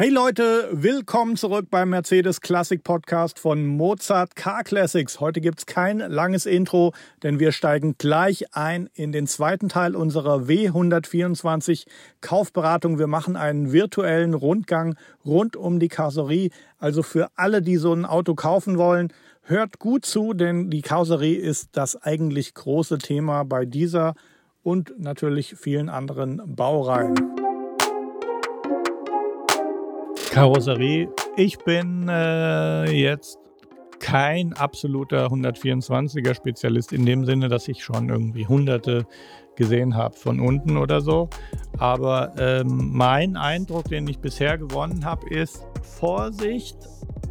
Hey Leute, willkommen zurück beim Mercedes Classic Podcast von Mozart Car Classics. Heute gibt's kein langes Intro, denn wir steigen gleich ein in den zweiten Teil unserer W124 Kaufberatung. Wir machen einen virtuellen Rundgang rund um die Karosserie. Also für alle, die so ein Auto kaufen wollen, hört gut zu, denn die Karosserie ist das eigentlich große Thema bei dieser und natürlich vielen anderen Baureihen. Karosserie. Ich bin äh, jetzt kein absoluter 124er Spezialist in dem Sinne, dass ich schon irgendwie hunderte gesehen habe von unten oder so. Aber ähm, mein Eindruck, den ich bisher gewonnen habe, ist Vorsicht.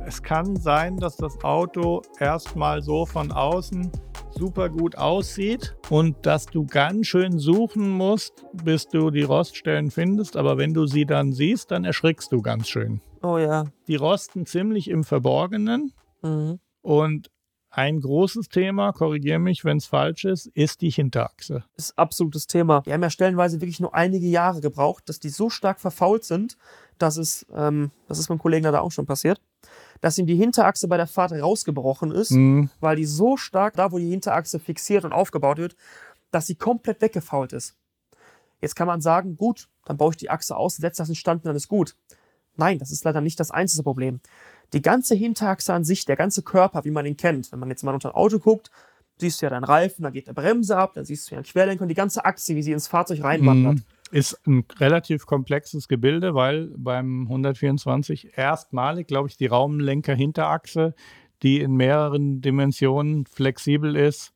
Es kann sein, dass das Auto erstmal so von außen super gut aussieht und dass du ganz schön suchen musst, bis du die Roststellen findest. Aber wenn du sie dann siehst, dann erschrickst du ganz schön. Oh ja. Die rosten ziemlich im Verborgenen. Mhm. Und ein großes Thema, korrigiere mich, wenn es falsch ist, ist die Hinterachse. Ist absolutes Thema. Die haben ja stellenweise wirklich nur einige Jahre gebraucht, dass die so stark verfault sind, dass es, ähm, das ist meinem Kollegen da auch schon passiert, dass ihm die Hinterachse bei der Fahrt rausgebrochen ist, Mhm. weil die so stark, da wo die Hinterachse fixiert und aufgebaut wird, dass sie komplett weggefault ist. Jetzt kann man sagen, gut, dann baue ich die Achse aus, setze das in Stand und dann ist gut. Nein, das ist leider nicht das einzige Problem. Die ganze Hinterachse an sich, der ganze Körper, wie man ihn kennt, wenn man jetzt mal unter ein Auto guckt, siehst du ja deinen Reifen, dann geht der Bremse ab, dann siehst du ja einen Querlenker und die ganze Achse, wie sie ins Fahrzeug reinwandert. Mhm. Ist ein relativ komplexes Gebilde, weil beim 124 erstmalig, glaube ich, die Raumlenker-Hinterachse, die in mehreren Dimensionen flexibel ist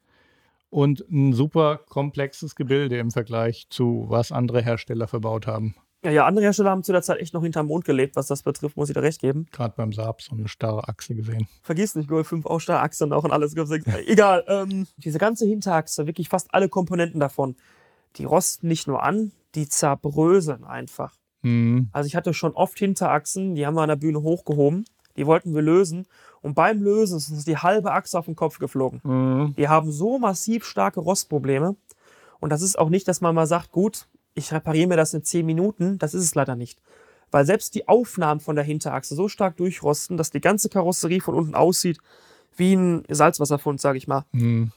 und ein super komplexes Gebilde im Vergleich zu was andere Hersteller verbaut haben. Ja, ja, andere Hersteller haben zu der Zeit echt noch hinterm Mond gelebt, was das betrifft, muss ich dir recht geben. Gerade beim Saab so eine starre Achse gesehen. Vergiss nicht, Golf 5 auch Starrachse und auch und alles. Golf 6. Egal, ähm, diese ganze Hinterachse, wirklich fast alle Komponenten davon, die rosten nicht nur an, die zerbröseln einfach. Mhm. Also ich hatte schon oft Hinterachsen, die haben wir an der Bühne hochgehoben, die wollten wir lösen und beim Lösen ist uns die halbe Achse auf den Kopf geflogen. Mhm. Die haben so massiv starke Rostprobleme und das ist auch nicht, dass man mal sagt, gut, ich repariere mir das in 10 Minuten, das ist es leider nicht. Weil selbst die Aufnahmen von der Hinterachse so stark durchrosten, dass die ganze Karosserie von unten aussieht wie ein Salzwasserfund, sage ich mal. Mhm.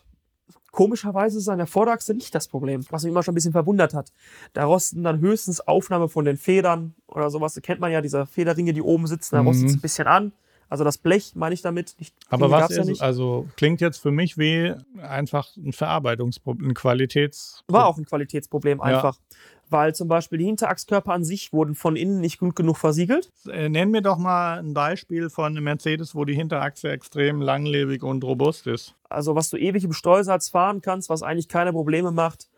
Komischerweise ist an der Vorderachse nicht das Problem, was mich immer schon ein bisschen verwundert hat. Da rosten dann höchstens Aufnahme von den Federn oder sowas. Da kennt man ja diese Federringe, die oben sitzen, da Mhm. rostet es ein bisschen an. Also das Blech meine ich damit. Nicht, Aber was gab's ja ist, nicht. also klingt jetzt für mich wie einfach ein Verarbeitungsproblem, ein Qualitäts... War auch ein Qualitätsproblem Ja. Weil zum Beispiel die Hinterachskörper an sich wurden von innen nicht gut genug versiegelt. Äh, Nenn mir doch mal ein Beispiel von einem Mercedes, wo die Hinterachse extrem langlebig und robust ist. Also was du ewig im Streusatz fahren kannst, was eigentlich keine Probleme macht,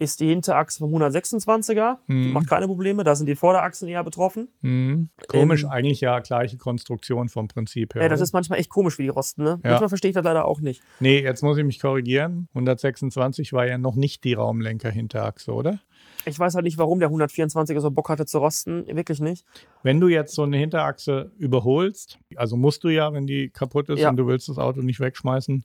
ist die Hinterachse vom 126er. Die Mhm. macht keine Probleme, da sind die Vorderachsen eher betroffen. Mhm. Komisch, Ähm, eigentlich ja gleiche Konstruktion vom Prinzip her. Ja, das ist manchmal echt komisch, wie die rosten. Ne? Ja. Manchmal verstehe ich das leider auch nicht. nee, jetzt muss ich mich korrigieren. 126 war ja noch nicht die Raumlenker-Hinterachse, oder? Ich weiß halt nicht, warum der 124er so Bock hatte zu rosten. Wirklich nicht. Wenn du jetzt so eine Hinterachse überholst, also musst du ja, wenn die kaputt ist Ja. und du willst das Auto nicht wegschmeißen,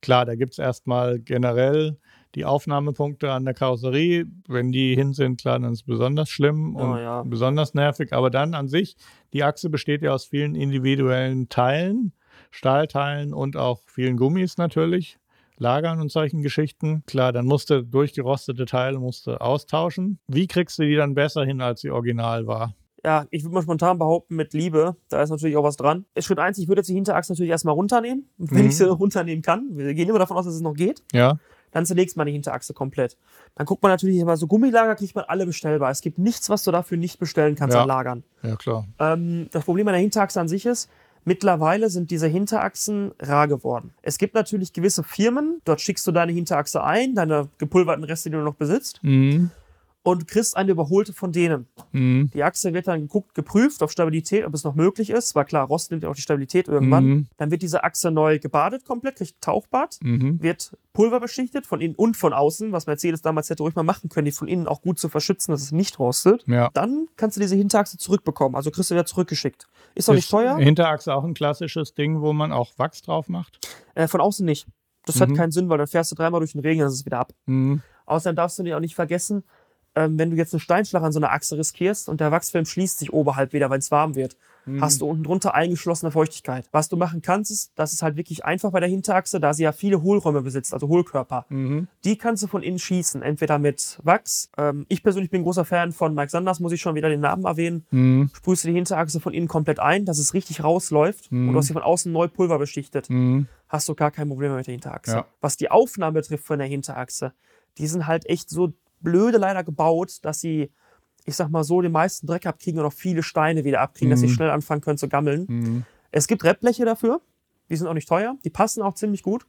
klar, da gibt es erstmal generell die Aufnahmepunkte an der Karosserie. Wenn die hin sind, klar, dann ist es besonders schlimm und Ja, ja. besonders nervig. Aber dann an sich, die Achse besteht ja aus vielen individuellen Teilen, Stahlteilen und auch vielen Gummis natürlich. Lagern und solchen Geschichten. Klar, dann musst du durchgerostete Teile musst du austauschen. Wie kriegst du die dann besser hin, als sie original war? Ja, ich würde mal spontan behaupten, mit Liebe, da ist natürlich auch was dran. Schritt eins, ich würde jetzt die Hinterachse natürlich erstmal runternehmen, wenn Mhm. ich sie runternehmen kann. Wir gehen immer davon aus, dass es noch geht. Ja. Dann zerlegst man die Hinterachse komplett. Dann guckt man natürlich immer so Gummilager, kriegt man alle bestellbar. Es gibt nichts, was du dafür nicht bestellen kannst Ja. an Lagern. Ja, klar. Ähm, das Problem an der Hinterachse an sich ist, mittlerweile sind diese Hinterachsen rar geworden. Es gibt natürlich gewisse Firmen, dort schickst du deine Hinterachse ein, deine gepulverten Reste, die du noch besitzt, Mhm. Und du kriegst eine überholte von denen. Mhm. Die Achse wird dann geguckt, geprüft auf Stabilität, ob es noch möglich ist. War klar, Rost nimmt ja auch die Stabilität irgendwann. Mhm. Dann wird diese Achse neu gebadet komplett, kriegt ein Tauchbad, Mhm. wird pulverbeschichtet von innen und von außen, was Mercedes damals hätte ruhig mal machen können, die von innen auch gut zu verschützen, dass es nicht rostet. Ja. Dann kannst du diese Hinterachse zurückbekommen, also kriegst du wieder zurückgeschickt. Ist doch nicht teuer, Hinterachse auch ein klassisches Ding, wo man auch Wachs drauf macht? äh, von außen nicht. Das Mhm. hat keinen Sinn, weil dann fährst du dreimal durch den Regen, dann ist es wieder ab. Mhm. Außerdem darfst du dir auch nicht vergessen, ähm, wenn du jetzt einen Steinschlag an so einer Achse riskierst und der Wachsfilm schließt sich oberhalb wieder, wenn es warm wird, Mhm. hast du unten drunter eingeschlossene Feuchtigkeit. Was du machen kannst, ist, das ist halt wirklich einfach bei der Hinterachse, da sie ja viele Hohlräume besitzt, also Hohlkörper. Mhm. Die kannst du von innen schießen, entweder mit Wachs. Ähm, ich persönlich bin großer Fan von Mike Sanders, muss ich schon wieder den Namen erwähnen. Mhm. Sprühst du die Hinterachse von innen komplett ein, dass es richtig rausläuft Mhm. und du hast sie von außen neu Pulver beschichtet. Mhm. Hast du gar kein Problem mehr mit der Hinterachse. Ja. Was die Aufnahme betrifft von der Hinterachse, die sind halt echt so blöde leider gebaut, dass sie, ich sag mal so, den meisten Dreck abkriegen und auch viele Steine wieder abkriegen, dass sie Mhm. schnell anfangen können zu gammeln. Mhm. Es gibt Reppbleche dafür, die sind auch nicht teuer, die passen auch ziemlich gut.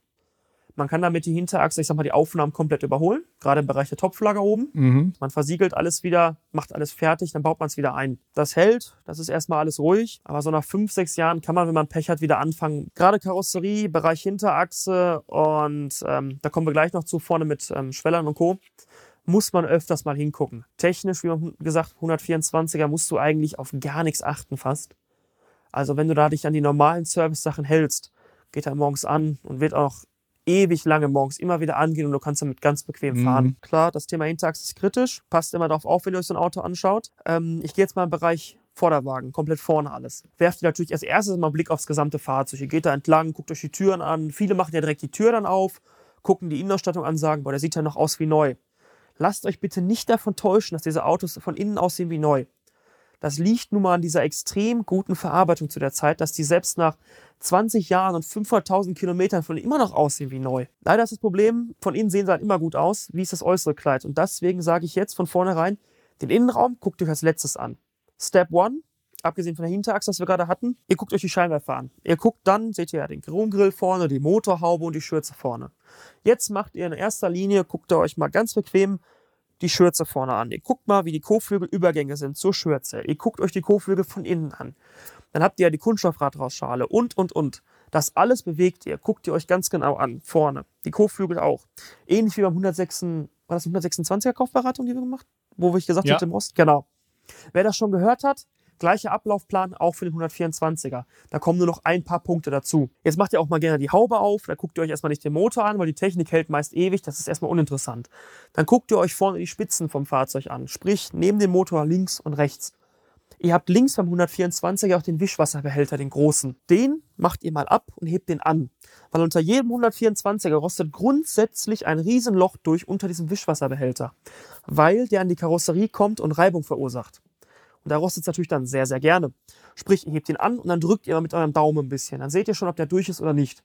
Man kann damit die Hinterachse, ich sag mal, die Aufnahmen komplett überholen, gerade im Bereich der Topflager oben. Mhm. Man versiegelt alles wieder, macht alles fertig, dann baut man es wieder ein. Das hält, das ist erstmal alles ruhig, aber so nach fünf, sechs Jahren kann man, wenn man Pech hat, wieder anfangen. Gerade Karosserie, Bereich Hinterachse und ähm, da kommen wir gleich noch zu, vorne mit ähm, Schwellern und Co., muss man öfters mal hingucken. Technisch, wie man gesagt, 124er musst du eigentlich auf gar nichts achten fast. Also wenn du da dich an die normalen Service-Sachen hältst, geht er morgens an und wird auch ewig lange morgens immer wieder angehen und du kannst damit ganz bequem Mhm. fahren. Klar, das Thema Hinterachse ist kritisch. Passt immer darauf auf, wenn ihr euch so ein Auto anschaut. Ähm, ich gehe jetzt mal im Bereich Vorderwagen, komplett vorne alles. Werft ihr natürlich als erstes mal einen Blick aufs gesamte Fahrzeug. Ihr geht da entlang, guckt euch die Türen an. Viele machen ja direkt die Tür dann auf, gucken die Innenausstattung an, sagen, boah, der sieht ja noch aus wie neu. Lasst euch bitte nicht davon täuschen, dass diese Autos von innen aussehen wie neu. Das liegt nun mal an dieser extrem guten Verarbeitung zu der Zeit, dass die selbst nach 20 Jahren und 500.000 Kilometern von immer noch aussehen wie neu. Leider ist das Problem, von innen sehen sie halt immer gut aus. Wie ist das äußere Kleid? Und deswegen sage ich jetzt von vornherein, den Innenraum guckt euch als letztes an. Step one, abgesehen von der Hinterachse, was wir gerade hatten, ihr guckt euch die Scheinwerfer an. Ihr guckt dann, seht ihr ja den Chromgrill vorne, die Motorhaube und die Schürze vorne. Jetzt macht ihr in erster Linie, guckt ihr euch mal ganz bequem die Schürze vorne an. Ihr guckt mal, wie die Kotflügelübergänge sind zur Schürze. Ihr guckt euch die Kotflügel von innen an. Dann habt ihr ja die Kunststoffradrausschale und, und, und. Das alles bewegt ihr. Guckt ihr euch ganz genau an. Vorne. Die Kotflügel auch. Ähnlich wie beim 106, war das 126er Kaufberatung, die wir gemacht Wo ich gesagt Ja. habe, im Rost? Genau. Wer das schon gehört hat, gleicher Ablaufplan auch für den 124er. Da kommen nur noch ein paar Punkte dazu. Jetzt macht ihr auch mal gerne die Haube auf. Da guckt ihr euch erstmal nicht den Motor an, weil die Technik hält meist ewig. Das ist erstmal uninteressant. Dann guckt ihr euch vorne die Spitzen vom Fahrzeug an. Sprich, neben dem Motor links und rechts. Ihr habt links beim 124er auch den Wischwasserbehälter, den großen. Den macht ihr mal ab und hebt den an. Weil unter jedem 124er rostet grundsätzlich ein Riesenloch durch unter diesem Wischwasserbehälter. Weil der an die Karosserie kommt und Reibung verursacht. Und da rostet es natürlich dann sehr, sehr gerne. Sprich, ihr hebt ihn an und dann drückt ihr mal mit eurem Daumen ein bisschen. Dann seht ihr schon, ob der durch ist oder nicht.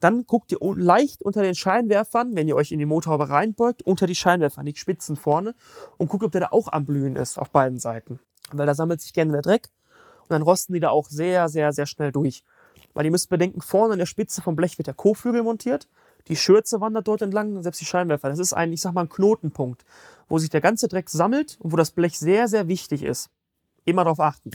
Dann guckt ihr leicht unter den Scheinwerfern, wenn ihr euch in die Motorhaube reinbeugt, unter die Scheinwerfer, die Spitzen vorne und guckt, ob der da auch am Blühen ist auf beiden Seiten. Weil da sammelt sich gerne der Dreck und dann rosten die da auch sehr, sehr, sehr schnell durch. Weil ihr müsst bedenken, vorne an der Spitze vom Blech wird der Kotflügel montiert, die Schürze wandert dort entlang selbst die Scheinwerfer. Das ist ein, ich sag mal, ein Knotenpunkt, wo sich der ganze Dreck sammelt und wo das Blech sehr, sehr wichtig ist. Immer darauf achten.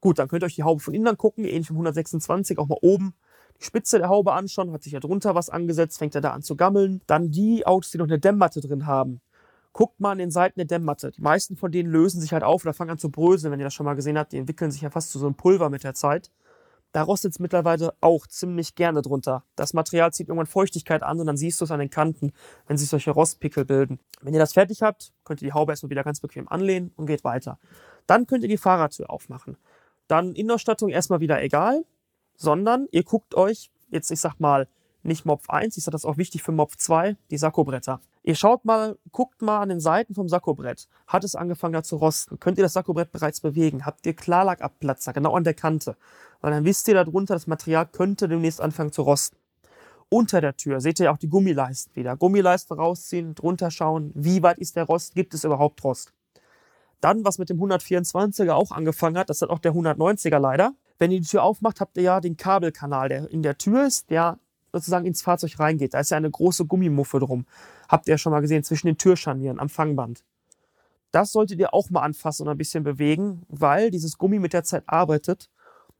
Gut, dann könnt ihr euch die Haube von innen angucken, ähnlich im 126, auch mal oben die Spitze der Haube anschauen, hat sich ja drunter was angesetzt, fängt er da an zu gammeln. Dann die Autos, die noch eine Dämmmatte drin haben. Guckt mal an den Seiten der Dämmmatte. Die meisten von denen lösen sich halt auf oder fangen an zu bröseln, wenn ihr das schon mal gesehen habt. Die entwickeln sich ja fast zu so einem Pulver mit der Zeit. Da rostet es mittlerweile auch ziemlich gerne drunter. Das Material zieht irgendwann Feuchtigkeit an und dann siehst du es an den Kanten, wenn sich solche Rostpickel bilden. Wenn ihr das fertig habt, könnt ihr die Haube erstmal wieder ganz bequem anlehnen und geht weiter. Dann könnt ihr die Fahrradtür aufmachen. Dann Innenausstattung erstmal wieder egal, sondern ihr guckt euch, jetzt ich sag mal, nicht Mopf 1, ich sag das auch wichtig für Mopf 2, die Sakkobretter. Ihr schaut mal, guckt mal an den Seiten vom Sakkobrett. Hat es angefangen da zu rosten? Könnt ihr das Sakkobrett bereits bewegen? Habt ihr Klarlackabplatzer genau an der Kante? Weil dann wisst ihr darunter, das Material könnte demnächst anfangen zu rosten. Unter der Tür seht ihr auch die Gummileisten wieder. Gummileisten rausziehen, drunter schauen, wie weit ist der Rost, gibt es überhaupt Rost? Dann, was mit dem 124er auch angefangen hat, das hat auch der 190er leider. Wenn ihr die Tür aufmacht, habt ihr ja den Kabelkanal, der in der Tür ist, der sozusagen ins Fahrzeug reingeht. Da ist ja eine große Gummimuffe drum. Habt ihr ja schon mal gesehen, zwischen den Türscharnieren am Fangband. Das solltet ihr auch mal anfassen und ein bisschen bewegen, weil dieses Gummi mit der Zeit arbeitet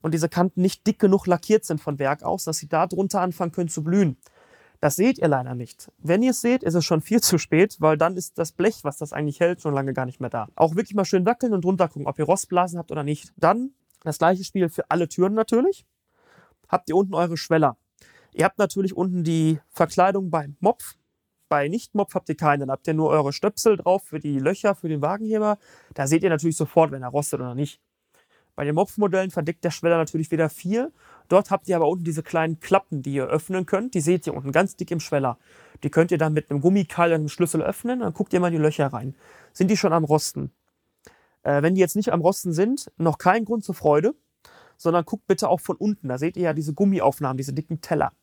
und diese Kanten nicht dick genug lackiert sind von Werk aus, dass sie da drunter anfangen können zu blühen. Das seht ihr leider nicht. Wenn ihr es seht, ist es schon viel zu spät, weil dann ist das Blech, was das eigentlich hält, schon lange gar nicht mehr da. Auch wirklich mal schön wackeln und drunter gucken, ob ihr Rostblasen habt oder nicht. Dann das gleiche Spiel für alle Türen natürlich. Habt ihr unten eure Schweller. Ihr habt natürlich unten die Verkleidung beim Mopf, Bei Nicht-Mopf habt ihr keinen. Dann habt ihr nur eure Stöpsel drauf für die Löcher, für den Wagenheber. Da seht ihr natürlich sofort, wenn er rostet oder nicht. Bei den Mopf-Modellen verdeckt der Schweller natürlich wieder viel. Dort habt ihr aber unten diese kleinen Klappen, die ihr öffnen könnt. Die seht ihr unten ganz dick im Schweller. Die könnt ihr dann mit einem Gummikeil und einem Schlüssel öffnen. Dann guckt ihr mal in die Löcher rein. Sind die schon am Rosten? Äh, wenn die jetzt nicht am Rosten sind, noch kein Grund zur Freude, sondern guckt bitte auch von unten. Da seht ihr ja diese Gummiaufnahmen, diese dicken Teller.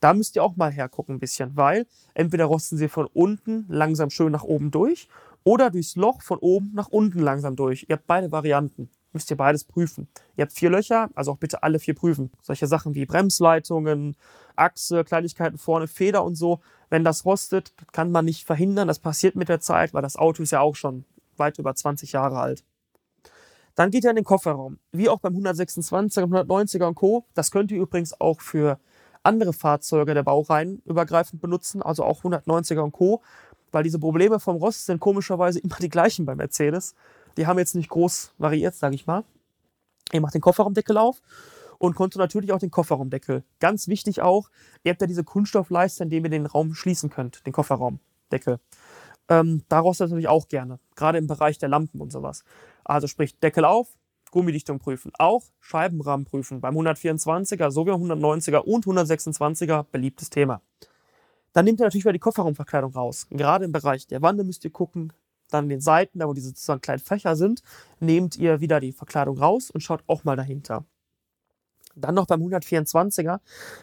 Da müsst ihr auch mal hergucken ein bisschen, weil entweder rosten sie von unten langsam schön nach oben durch oder durchs Loch von oben nach unten langsam durch. Ihr habt beide Varianten müsst ihr beides prüfen. Ihr habt vier Löcher, also auch bitte alle vier prüfen. Solche Sachen wie Bremsleitungen, Achse, Kleinigkeiten vorne, Feder und so. Wenn das rostet, kann man nicht verhindern. Das passiert mit der Zeit, weil das Auto ist ja auch schon weit über 20 Jahre alt. Dann geht ihr in den Kofferraum. Wie auch beim 126er, 190er und Co. Das könnt ihr übrigens auch für andere Fahrzeuge der Baureihen übergreifend benutzen, also auch 190er und Co. Weil diese Probleme vom Rost sind komischerweise immer die gleichen bei Mercedes. Die haben jetzt nicht groß variiert, sage ich mal. Ihr macht den Kofferraumdeckel auf und konnte natürlich auch den Kofferraumdeckel. Ganz wichtig auch, ihr habt ja diese Kunststoffleiste, in dem ihr den Raum schließen könnt, den Kofferraumdeckel. Ähm, daraus natürlich auch gerne, gerade im Bereich der Lampen und sowas. Also sprich Deckel auf, Gummidichtung prüfen, auch Scheibenrahmen prüfen. Beim 124er sowie 190er und 126er beliebtes Thema. Dann nehmt ihr natürlich wieder die Kofferraumverkleidung raus. Gerade im Bereich der Wände müsst ihr gucken, dann den Seiten, da wo diese sozusagen kleinen Fächer sind, nehmt ihr wieder die Verkleidung raus und schaut auch mal dahinter. Dann noch beim 124er,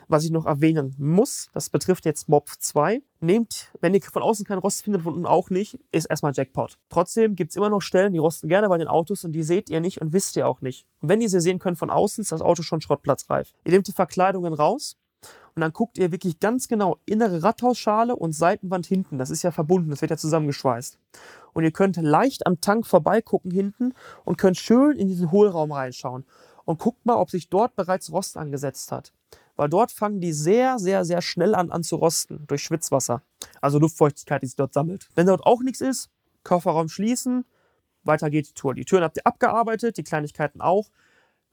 was ich noch erwähnen muss, das betrifft jetzt Mob 2. Nehmt, wenn ihr von außen keinen Rost findet, von unten auch nicht, ist erstmal Jackpot. Trotzdem gibt es immer noch Stellen, die rosten gerne bei den Autos und die seht ihr nicht und wisst ihr auch nicht. Und wenn ihr sie sehen könnt von außen, ist das Auto schon schrottplatzreif. Ihr nehmt die Verkleidungen raus und dann guckt ihr wirklich ganz genau innere Radhausschale und Seitenwand hinten. Das ist ja verbunden, das wird ja zusammengeschweißt. Und ihr könnt leicht am Tank vorbeigucken hinten und könnt schön in diesen Hohlraum reinschauen. Und guckt mal, ob sich dort bereits Rost angesetzt hat. Weil dort fangen die sehr, sehr, sehr schnell an, an zu rosten durch Schwitzwasser. Also Luftfeuchtigkeit, die sich dort sammelt. Wenn dort auch nichts ist, Kofferraum schließen, weiter geht die Tour. Die Türen habt ihr abgearbeitet, die Kleinigkeiten auch.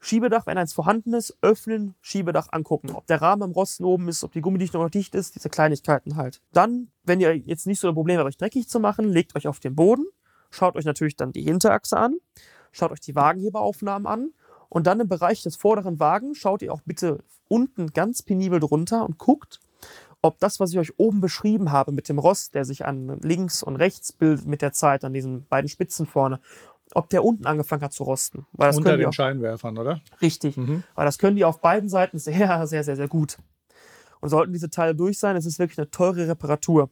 Schiebedach, wenn eins vorhanden ist, öffnen, Schiebedach angucken. Ob der Rahmen am Rosten oben ist, ob die Gummidichtung noch dicht ist, diese Kleinigkeiten halt. Dann, wenn ihr jetzt nicht so ein Problem habt, euch dreckig zu machen, legt euch auf den Boden, schaut euch natürlich dann die Hinterachse an, schaut euch die Wagenheberaufnahmen an und dann im Bereich des vorderen Wagens schaut ihr auch bitte unten ganz penibel drunter und guckt, ob das, was ich euch oben beschrieben habe mit dem Rost, der sich an links und rechts bildet mit der Zeit, an diesen beiden Spitzen vorne, ob der unten angefangen hat zu rosten. Weil das Unter den auch, Scheinwerfern, oder? Richtig. Mhm. Weil das können die auf beiden Seiten sehr, sehr, sehr, sehr gut. Und sollten diese Teile durch sein, es ist wirklich eine teure Reparatur.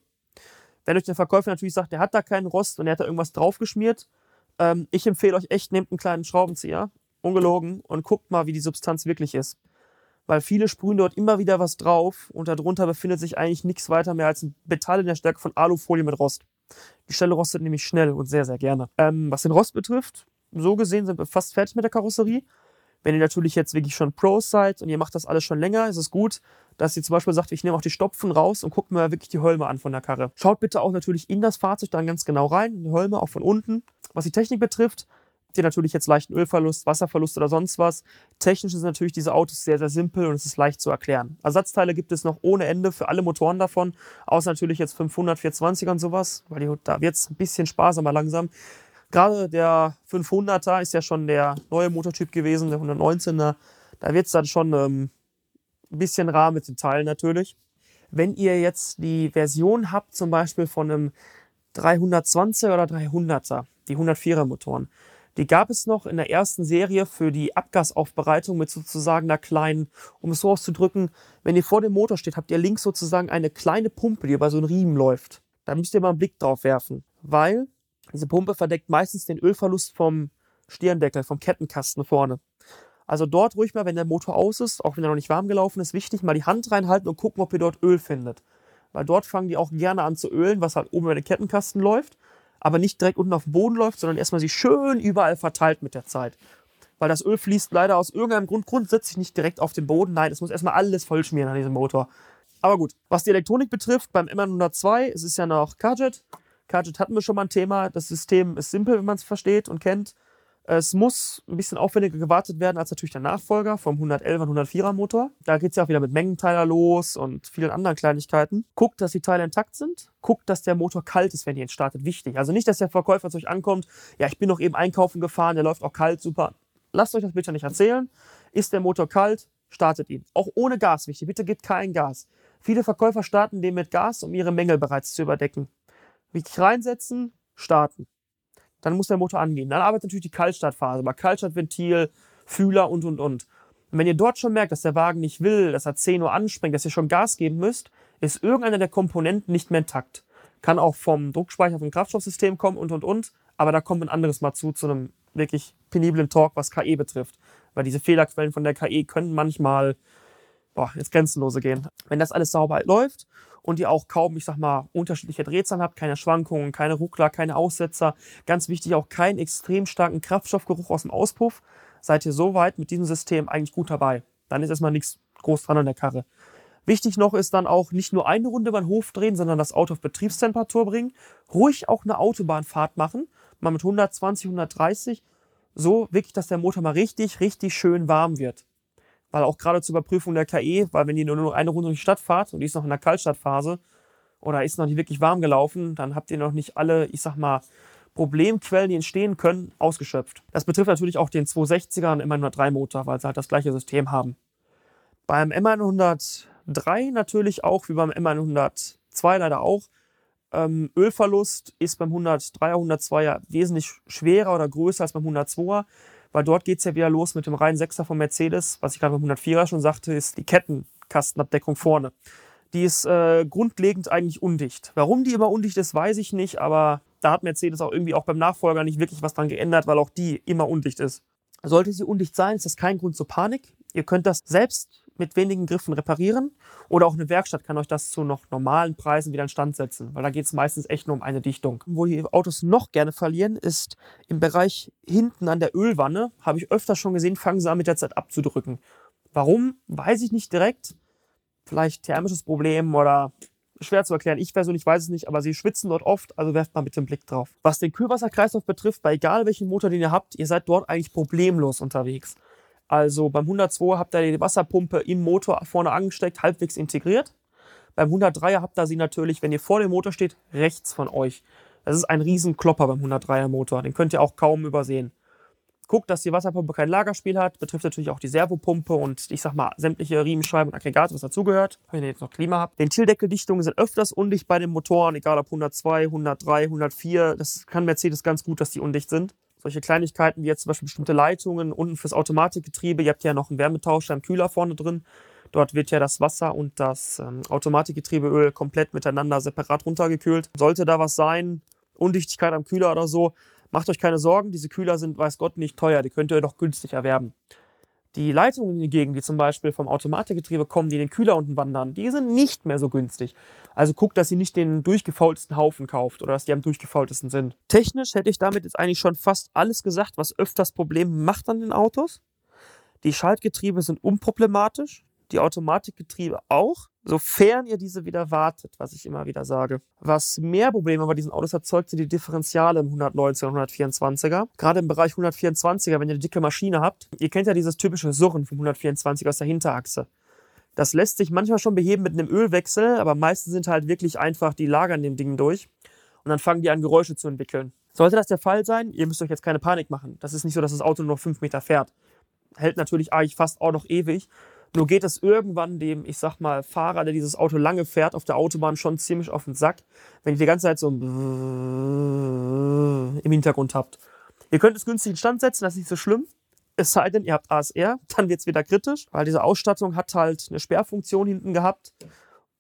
Wenn euch der Verkäufer natürlich sagt, der hat da keinen Rost und er hat da irgendwas draufgeschmiert, ähm, ich empfehle euch echt, nehmt einen kleinen Schraubenzieher, ungelogen, und guckt mal, wie die Substanz wirklich ist. Weil viele sprühen dort immer wieder was drauf und darunter befindet sich eigentlich nichts weiter mehr als ein Metall in der Stärke von Alufolie mit Rost. Die Stelle rostet nämlich schnell und sehr, sehr gerne. Ähm, was den Rost betrifft, so gesehen sind wir fast fertig mit der Karosserie. Wenn ihr natürlich jetzt wirklich schon Pros seid und ihr macht das alles schon länger, ist es gut, dass ihr zum Beispiel sagt, ich nehme auch die Stopfen raus und guckt mir wirklich die Holme an von der Karre. Schaut bitte auch natürlich in das Fahrzeug dann ganz genau rein, die Holme auch von unten. Was die Technik betrifft, habt ihr natürlich jetzt leichten Ölverlust, Wasserverlust oder sonst was. Technisch sind natürlich diese Autos sehr, sehr simpel und es ist leicht zu erklären. Ersatzteile gibt es noch ohne Ende für alle Motoren davon, außer natürlich jetzt 500, 420 und sowas, weil die, da wird es ein bisschen sparsamer langsam. Gerade der 500er ist ja schon der neue Motortyp gewesen, der 119er. Da wird es dann schon ähm, ein bisschen rar mit den Teilen natürlich. Wenn ihr jetzt die Version habt, zum Beispiel von einem 320er oder 300er, die 104er Motoren, die gab es noch in der ersten Serie für die Abgasaufbereitung mit sozusagen einer kleinen, um es so auszudrücken, wenn ihr vor dem Motor steht, habt ihr links sozusagen eine kleine Pumpe, die über so einen Riemen läuft. Da müsst ihr mal einen Blick drauf werfen, weil diese Pumpe verdeckt meistens den Ölverlust vom Stirndeckel, vom Kettenkasten vorne. Also dort ruhig mal, wenn der Motor aus ist, auch wenn er noch nicht warm gelaufen ist, wichtig, mal die Hand reinhalten und gucken, ob ihr dort Öl findet. Weil dort fangen die auch gerne an zu ölen, was halt oben über den Kettenkasten läuft aber nicht direkt unten auf dem Boden läuft, sondern erstmal sich schön überall verteilt mit der Zeit. Weil das Öl fließt leider aus irgendeinem Grund grundsätzlich nicht direkt auf den Boden. Nein, es muss erstmal alles vollschmieren an diesem Motor. Aber gut, was die Elektronik betrifft, beim MN102, es ist ja noch Carjet. Carjet hatten wir schon mal ein Thema. Das System ist simpel, wenn man es versteht und kennt. Es muss ein bisschen aufwendiger gewartet werden als natürlich der Nachfolger vom 111er und 104er Motor. Da geht es ja auch wieder mit Mengenteiler los und vielen anderen Kleinigkeiten. Guckt, dass die Teile intakt sind. Guckt, dass der Motor kalt ist, wenn ihr ihn startet. Wichtig. Also nicht, dass der Verkäufer zu euch ankommt. Ja, ich bin noch eben einkaufen gefahren, der läuft auch kalt, super. Lasst euch das bitte nicht erzählen. Ist der Motor kalt, startet ihn. Auch ohne Gas, wichtig. Bitte gebt kein Gas. Viele Verkäufer starten den mit Gas, um ihre Mängel bereits zu überdecken. Wichtig reinsetzen, starten dann muss der Motor angehen. Dann arbeitet natürlich die Kaltstartphase, bei Kaltstartventil, Fühler und, und, und. Und wenn ihr dort schon merkt, dass der Wagen nicht will, dass er 10 Uhr anspringt, dass ihr schon Gas geben müsst, ist irgendeiner der Komponenten nicht mehr intakt. Kann auch vom Druckspeicher vom Kraftstoffsystem kommen und, und, und. Aber da kommt ein anderes Mal zu, zu einem wirklich peniblen Talk, was KE betrifft. Weil diese Fehlerquellen von der KE können manchmal boah, ins Grenzenlose gehen. Wenn das alles sauber läuft und ihr auch kaum, ich sag mal, unterschiedliche Drehzahlen habt, keine Schwankungen, keine Ruckler, keine Aussetzer, ganz wichtig auch keinen extrem starken Kraftstoffgeruch aus dem Auspuff, seid ihr soweit mit diesem System eigentlich gut dabei. Dann ist erstmal nichts groß dran an der Karre. Wichtig noch ist dann auch nicht nur eine Runde beim Hof drehen, sondern das Auto auf Betriebstemperatur bringen. Ruhig auch eine Autobahnfahrt machen, mal mit 120, 130, so wirklich, dass der Motor mal richtig, richtig schön warm wird weil auch gerade zur Überprüfung der KE, weil wenn ihr nur eine Runde durch die Stadt fahrt und die ist noch in der Kaltstartphase oder ist noch nicht wirklich warm gelaufen, dann habt ihr noch nicht alle, ich sag mal, Problemquellen, die entstehen können, ausgeschöpft. Das betrifft natürlich auch den 260er und M103 Motor, weil sie halt das gleiche System haben. Beim M103 natürlich auch, wie beim M102 leider auch, ähm, Ölverlust ist beim 103er, 102er wesentlich schwerer oder größer als beim 102er weil dort geht es ja wieder los mit dem reinen Sechser von Mercedes. Was ich gerade beim 104er schon sagte, ist die Kettenkastenabdeckung vorne. Die ist äh, grundlegend eigentlich undicht. Warum die immer undicht ist, weiß ich nicht, aber da hat Mercedes auch irgendwie auch beim Nachfolger nicht wirklich was dran geändert, weil auch die immer undicht ist. Sollte sie undicht sein, ist das kein Grund zur Panik. Ihr könnt das selbst mit wenigen Griffen reparieren. Oder auch eine Werkstatt kann euch das zu noch normalen Preisen wieder instand setzen, weil da geht es meistens echt nur um eine Dichtung. Wo die Autos noch gerne verlieren, ist im Bereich hinten an der Ölwanne. Habe ich öfter schon gesehen, fangen sie an mit der Zeit abzudrücken. Warum? Weiß ich nicht direkt. Vielleicht thermisches Problem oder schwer zu erklären. Ich persönlich weiß es nicht, aber sie schwitzen dort oft, also werft mal mit dem Blick drauf. Was den Kühlwasserkreislauf betrifft, bei egal welchen Motor, den ihr habt, ihr seid dort eigentlich problemlos unterwegs. Also beim 102 habt ihr die Wasserpumpe im Motor vorne angesteckt, halbwegs integriert. Beim 103er habt ihr sie natürlich, wenn ihr vor dem Motor steht, rechts von euch. Das ist ein Riesenklopper beim 103er Motor. Den könnt ihr auch kaum übersehen. Guckt, dass die Wasserpumpe kein Lagerspiel hat. Betrifft natürlich auch die Servopumpe und ich sag mal sämtliche Riemenscheiben und Aggregate, was dazugehört. Wenn ihr jetzt noch Klima habt. Den Tildeckeldichtungen sind öfters undicht bei den Motoren, egal ob 102, 103, 104. Das kann Mercedes ganz gut, dass die undicht sind solche Kleinigkeiten wie jetzt zum Beispiel bestimmte Leitungen unten fürs Automatikgetriebe. Ihr habt ja noch einen Wärmetauscher im Kühler vorne drin. Dort wird ja das Wasser und das ähm, Automatikgetriebeöl komplett miteinander separat runtergekühlt. Sollte da was sein, Undichtigkeit am Kühler oder so, macht euch keine Sorgen. Diese Kühler sind, weiß Gott, nicht teuer. Die könnt ihr doch günstig erwerben. Die Leitungen hingegen, die zum Beispiel vom Automatikgetriebe kommen, die in den Kühler unten wandern, die sind nicht mehr so günstig. Also guckt, dass ihr nicht den durchgefaultesten Haufen kauft oder dass die am durchgefaultesten sind. Technisch hätte ich damit jetzt eigentlich schon fast alles gesagt, was öfters Probleme macht an den Autos. Die Schaltgetriebe sind unproblematisch die Automatikgetriebe auch, sofern ihr diese wieder wartet, was ich immer wieder sage. Was mehr Probleme bei diesen Autos erzeugt, sind die Differentiale im 119 und 124er. Gerade im Bereich 124er, wenn ihr eine dicke Maschine habt, ihr kennt ja dieses typische Surren vom 124er aus der Hinterachse. Das lässt sich manchmal schon beheben mit einem Ölwechsel, aber meistens sind halt wirklich einfach die Lager in dem Ding durch und dann fangen die an Geräusche zu entwickeln. Sollte das der Fall sein, ihr müsst euch jetzt keine Panik machen. Das ist nicht so, dass das Auto nur noch fünf Meter fährt. Hält natürlich eigentlich fast auch noch ewig nur geht es irgendwann dem, ich sag mal, Fahrer, der dieses Auto lange fährt, auf der Autobahn schon ziemlich auf den Sack, wenn ihr die ganze Zeit so im Hintergrund habt. Ihr könnt es günstig in Stand setzen, das ist nicht so schlimm. Es sei denn, ihr habt ASR, dann wird es wieder kritisch, weil diese Ausstattung hat halt eine Sperrfunktion hinten gehabt.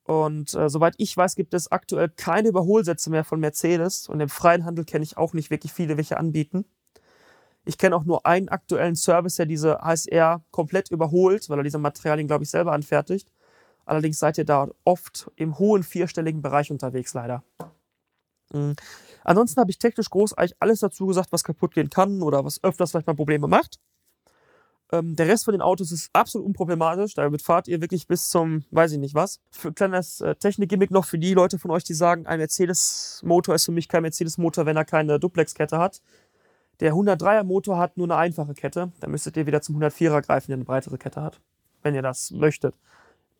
Und äh, soweit ich weiß, gibt es aktuell keine Überholsätze mehr von Mercedes. Und im freien Handel kenne ich auch nicht wirklich viele, welche anbieten. Ich kenne auch nur einen aktuellen Service, der diese HSR komplett überholt, weil er diese Materialien, glaube ich, selber anfertigt. Allerdings seid ihr da oft im hohen vierstelligen Bereich unterwegs, leider. Mhm. Ansonsten habe ich technisch groß eigentlich alles dazu gesagt, was kaputt gehen kann oder was öfters vielleicht mal Probleme macht. Ähm, der Rest von den Autos ist absolut unproblematisch. Damit fahrt ihr wirklich bis zum, weiß ich nicht was. Für ein kleines äh, Technikgimmick noch für die Leute von euch, die sagen, ein Mercedes-Motor ist für mich kein Mercedes-Motor, wenn er keine Duplex-Kette hat. Der 103er Motor hat nur eine einfache Kette. Da müsstet ihr wieder zum 104er greifen, der eine breitere Kette hat, wenn ihr das möchtet.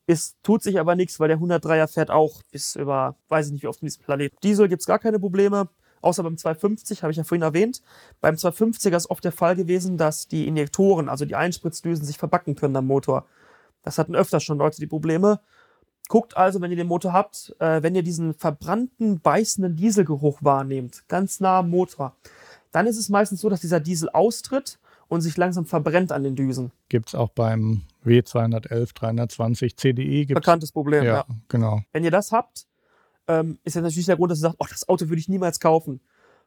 Es tut sich aber nichts, weil der 103er fährt auch bis über, weiß ich nicht wie oft in diesem Planeten. Diesel gibt's gar keine Probleme, außer beim 250, habe ich ja vorhin erwähnt. Beim 250er ist oft der Fall gewesen, dass die Injektoren, also die Einspritzdüsen, sich verbacken können am Motor. Das hatten öfters schon Leute die Probleme. Guckt also, wenn ihr den Motor habt, äh, wenn ihr diesen verbrannten, beißenden Dieselgeruch wahrnehmt, ganz nah am Motor, dann ist es meistens so, dass dieser Diesel austritt und sich langsam verbrennt an den Düsen. Gibt es auch beim W211 320 CDI. Gibt's, Bekanntes Problem, ja. ja, genau. Wenn ihr das habt, ähm, ist jetzt natürlich der Grund, dass ihr sagt, oh, das Auto würde ich niemals kaufen.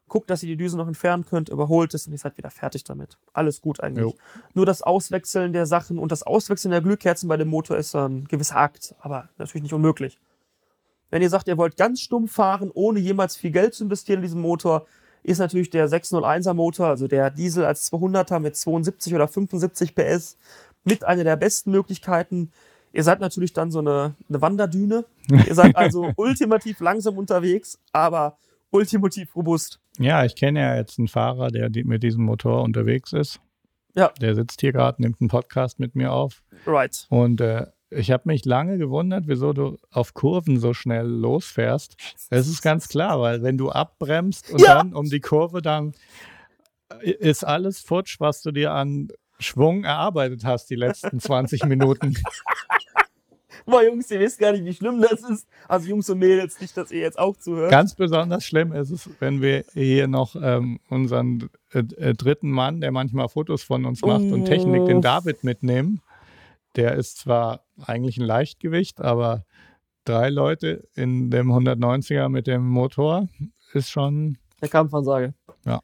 Guckt, dass ihr die Düse noch entfernen könnt, überholt es und ihr seid wieder fertig damit. Alles gut eigentlich. Jo. Nur das Auswechseln der Sachen und das Auswechseln der Glühkerzen bei dem Motor ist ein gewisser Akt, aber natürlich nicht unmöglich. Wenn ihr sagt, ihr wollt ganz stumm fahren, ohne jemals viel Geld zu investieren in diesen Motor, ist natürlich der 601er Motor, also der Diesel als 200er mit 72 oder 75 PS, mit einer der besten Möglichkeiten. Ihr seid natürlich dann so eine, eine Wanderdüne. Ihr seid also ultimativ langsam unterwegs, aber ultimativ robust. Ja, ich kenne ja jetzt einen Fahrer, der mit diesem Motor unterwegs ist. Ja. Der sitzt hier gerade, nimmt einen Podcast mit mir auf. Right. Und äh, ich habe mich lange gewundert, wieso du auf Kurven so schnell losfährst. Es ist ganz klar, weil wenn du abbremst und Ja. dann um die Kurve, dann äh, ist alles futsch, was du dir an Schwung erarbeitet hast die letzten 20 Minuten. Boah, Jungs, ihr wisst gar nicht, wie schlimm das ist. Also Jungs und Mädels, nicht, dass ihr jetzt auch zuhört. Ganz besonders schlimm ist es, wenn wir hier noch ähm, unseren äh, äh, dritten Mann, der manchmal Fotos von uns macht und Technik, den Oh. David mitnehmen. Der ist zwar eigentlich ein Leichtgewicht, aber drei Leute in dem 190er mit dem Motor ist schon. Der Kampfansage. Ja.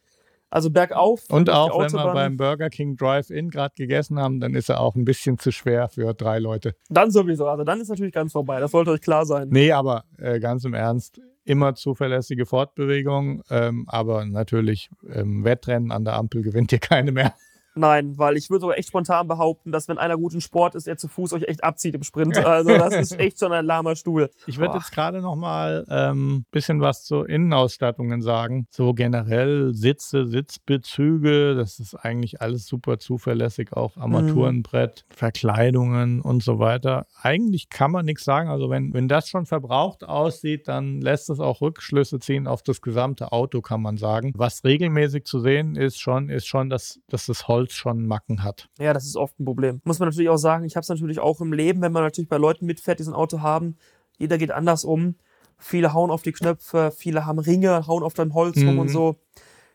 Also bergauf. Und auch wenn wir beim Burger King Drive-In gerade gegessen haben, dann ist er auch ein bisschen zu schwer für drei Leute. Dann sowieso. Also dann ist natürlich ganz vorbei. Das sollte euch klar sein. Nee, aber äh, ganz im Ernst, immer zuverlässige Fortbewegung, ähm, aber natürlich ähm, Wettrennen an der Ampel gewinnt hier keine mehr. Nein, weil ich würde sogar echt spontan behaupten, dass wenn einer gut in Sport ist, er zu Fuß euch echt abzieht im Sprint. Also das ist echt schon ein lahmer Stuhl. Ich würde jetzt gerade noch mal ähm, bisschen was zu Innenausstattungen sagen. So generell Sitze, Sitzbezüge, das ist eigentlich alles super zuverlässig, auch Armaturenbrett, Verkleidungen und so weiter. Eigentlich kann man nichts sagen. Also wenn, wenn das schon verbraucht aussieht, dann lässt es auch Rückschlüsse ziehen auf das gesamte Auto, kann man sagen. Was regelmäßig zu sehen ist schon, ist schon, dass, dass das Holz schon Macken hat. Ja, das ist oft ein Problem. Muss man natürlich auch sagen, ich habe es natürlich auch im Leben, wenn man natürlich bei Leuten mitfährt, die so ein Auto haben. Jeder geht anders um. Viele hauen auf die Knöpfe, viele haben Ringe, hauen auf deinem Holz rum Mhm. und so.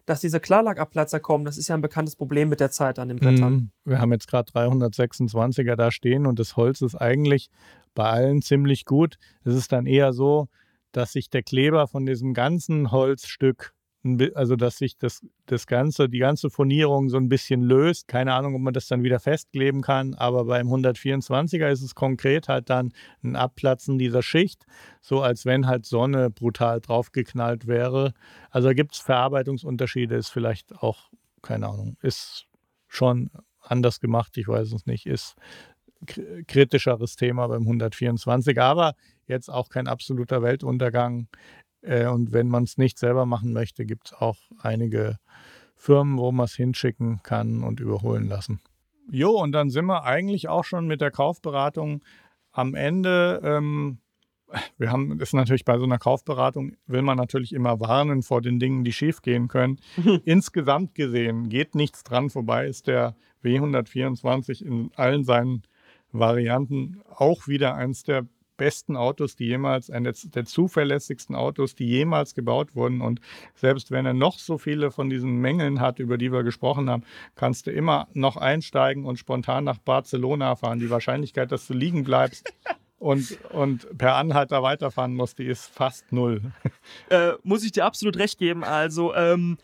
Dass diese Klarlackabplatzer kommen, das ist ja ein bekanntes Problem mit der Zeit an den Brettern. Mhm. Wir haben jetzt gerade 326er da stehen und das Holz ist eigentlich bei allen ziemlich gut. Es ist dann eher so, dass sich der Kleber von diesem ganzen Holzstück, also dass sich das, das ganze, die ganze Furnierung so ein bisschen löst. Keine Ahnung, ob man das dann wieder festkleben kann, aber beim 124er ist es konkret halt dann ein Abplatzen dieser Schicht, so als wenn halt Sonne brutal draufgeknallt wäre. Also gibt es Verarbeitungsunterschiede, ist vielleicht auch, keine Ahnung, ist schon anders gemacht, ich weiß es nicht, ist kri- kritischeres Thema beim 124, aber jetzt auch kein absoluter Weltuntergang. Äh, Und wenn man es nicht selber machen möchte, gibt es auch einige Firmen, wo man es hinschicken kann und überholen lassen. Jo, und dann sind wir eigentlich auch schon mit der Kaufberatung am Ende. Ähm, wir haben das ist natürlich bei so einer Kaufberatung, will man natürlich immer warnen vor den Dingen, die schiefgehen können. Insgesamt gesehen geht nichts dran vorbei, ist der W124 in allen seinen Varianten auch wieder eines der besten Autos, die jemals, eines der zuverlässigsten Autos, die jemals gebaut wurden. Und selbst wenn er noch so viele von diesen Mängeln hat, über die wir gesprochen haben, kannst du immer noch einsteigen und spontan nach Barcelona fahren. Die Wahrscheinlichkeit, dass du liegen bleibst und, und per Anhalter weiterfahren musst, die ist fast null. Äh, muss ich dir absolut recht geben. Also, ähm,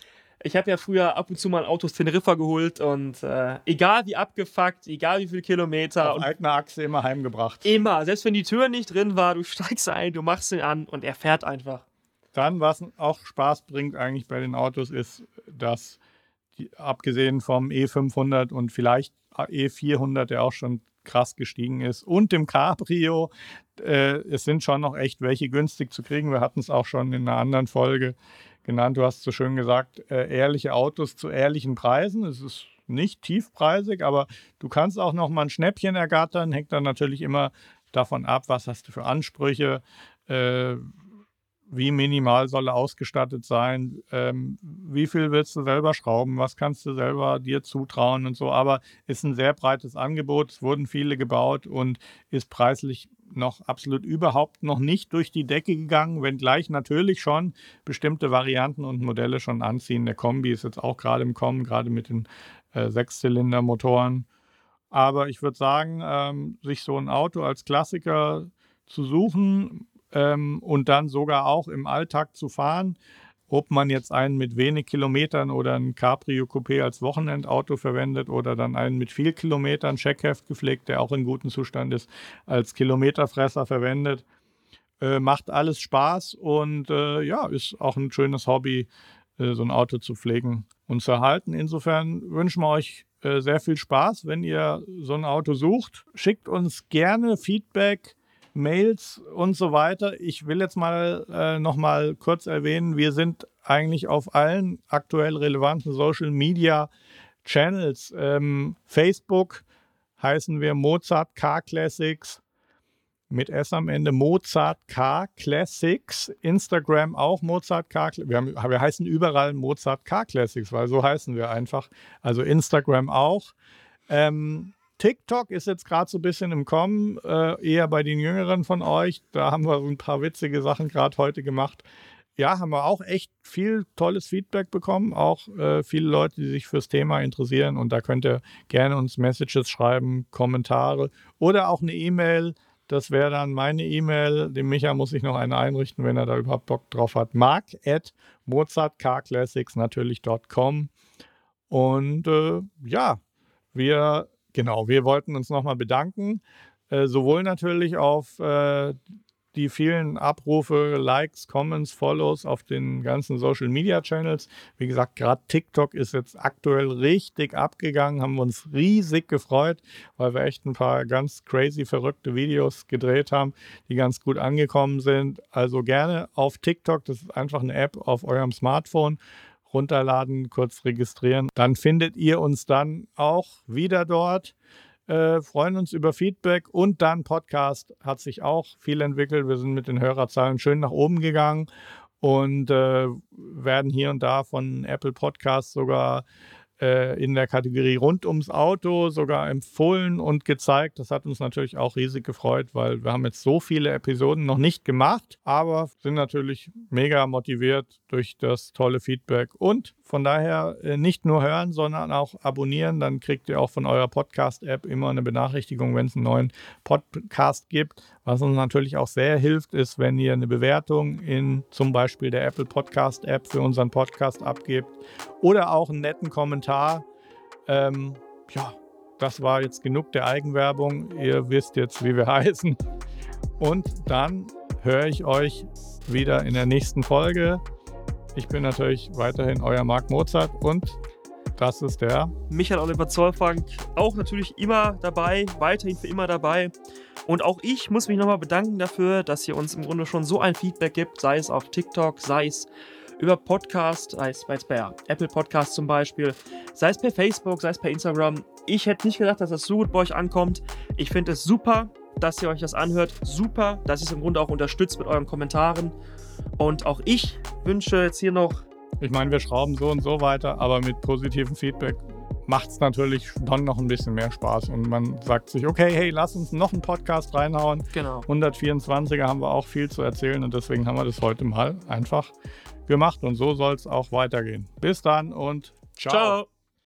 ich habe ja früher ab und zu mal Autos Teneriffa geholt und äh, egal wie abgefuckt, egal wie viele Kilometer Auf und eigener Achse immer heimgebracht. immer, selbst wenn die Tür nicht drin war, du steigst ein, du machst ihn an und er fährt einfach. Dann, was auch Spaß bringt eigentlich bei den Autos, ist, dass die, abgesehen vom E500 und vielleicht E400, der auch schon krass gestiegen ist. Und dem Cabrio, äh, es sind schon noch echt welche günstig zu kriegen. Wir hatten es auch schon in einer anderen Folge genannt. Du hast so schön gesagt, äh, ehrliche Autos zu ehrlichen Preisen. Es ist nicht tiefpreisig, aber du kannst auch noch mal ein Schnäppchen ergattern. Hängt dann natürlich immer davon ab, was hast du für Ansprüche, äh, wie minimal soll er ausgestattet sein, ähm, wie viel willst du selber schrauben, was kannst du selber dir zutrauen und so. Aber ist ein sehr breites Angebot, es wurden viele gebaut und ist preislich noch absolut überhaupt noch nicht durch die Decke gegangen, wenngleich natürlich schon bestimmte Varianten und Modelle schon anziehen. Der Kombi ist jetzt auch gerade im Kommen, gerade mit den äh, Sechszylinder-Motoren. Aber ich würde sagen, ähm, sich so ein Auto als Klassiker zu suchen, ähm, und dann sogar auch im Alltag zu fahren. Ob man jetzt einen mit wenig Kilometern oder ein Cabrio Coupé als Wochenendauto verwendet oder dann einen mit viel Kilometern, Checkheft gepflegt, der auch in gutem Zustand ist, als Kilometerfresser verwendet. Äh, macht alles Spaß und äh, ja, ist auch ein schönes Hobby, äh, so ein Auto zu pflegen und zu erhalten. Insofern wünschen wir euch äh, sehr viel Spaß, wenn ihr so ein Auto sucht. Schickt uns gerne Feedback Mails und so weiter. Ich will jetzt mal äh, noch mal kurz erwähnen, wir sind eigentlich auf allen aktuell relevanten Social Media Channels. Ähm, Facebook heißen wir Mozart Car Classics mit S am Ende Mozart Car Classics. Instagram auch Mozart Car. Wir, wir heißen überall Mozart Car Classics, weil so heißen wir einfach. Also Instagram auch. Ähm, TikTok ist jetzt gerade so ein bisschen im Kommen, äh, eher bei den Jüngeren von euch. Da haben wir so ein paar witzige Sachen gerade heute gemacht. Ja, haben wir auch echt viel tolles Feedback bekommen. Auch äh, viele Leute, die sich fürs Thema interessieren. Und da könnt ihr gerne uns Messages schreiben, Kommentare oder auch eine E-Mail. Das wäre dann meine E-Mail. Dem Micha muss ich noch eine einrichten, wenn er da überhaupt Bock drauf hat. Mark at mozartcarclassics natürlich.com. Und äh, ja, wir Genau, wir wollten uns nochmal bedanken, äh, sowohl natürlich auf äh, die vielen Abrufe, Likes, Comments, Follows auf den ganzen Social Media Channels. Wie gesagt, gerade TikTok ist jetzt aktuell richtig abgegangen, haben wir uns riesig gefreut, weil wir echt ein paar ganz crazy, verrückte Videos gedreht haben, die ganz gut angekommen sind. Also gerne auf TikTok, das ist einfach eine App auf eurem Smartphone runterladen, kurz registrieren. Dann findet ihr uns dann auch wieder dort. Äh, freuen uns über Feedback und dann Podcast hat sich auch viel entwickelt. Wir sind mit den Hörerzahlen schön nach oben gegangen und äh, werden hier und da von Apple Podcasts sogar in der Kategorie rund ums Auto sogar empfohlen und gezeigt. Das hat uns natürlich auch riesig gefreut, weil wir haben jetzt so viele Episoden noch nicht gemacht, aber sind natürlich mega motiviert durch das tolle Feedback und von daher äh, nicht nur hören, sondern auch abonnieren. Dann kriegt ihr auch von eurer Podcast-App immer eine Benachrichtigung, wenn es einen neuen Podcast gibt. Was uns natürlich auch sehr hilft, ist, wenn ihr eine Bewertung in zum Beispiel der Apple Podcast-App für unseren Podcast abgebt oder auch einen netten Kommentar. Ähm, ja, das war jetzt genug der Eigenwerbung. Ihr wisst jetzt, wie wir heißen. Und dann höre ich euch wieder in der nächsten Folge. Ich bin natürlich weiterhin euer Marc Mozart und das ist der Michael Oliver Zollfrank, auch natürlich immer dabei, weiterhin für immer dabei. Und auch ich muss mich nochmal bedanken dafür, dass ihr uns im Grunde schon so ein Feedback gibt, sei es auf TikTok, sei es über Podcast, sei es bei Apple Podcast zum Beispiel, sei es per Facebook, sei es per Instagram. Ich hätte nicht gedacht, dass das so gut bei euch ankommt. Ich finde es super, dass ihr euch das anhört. Super, dass ihr es im Grunde auch unterstützt mit euren Kommentaren. Und auch ich wünsche jetzt hier noch. Ich meine, wir schrauben so und so weiter, aber mit positivem Feedback macht es natürlich dann noch ein bisschen mehr Spaß und man sagt sich, okay, hey, lass uns noch einen Podcast reinhauen. Genau. 124er haben wir auch viel zu erzählen und deswegen haben wir das heute mal einfach gemacht und so soll es auch weitergehen. Bis dann und ciao. ciao.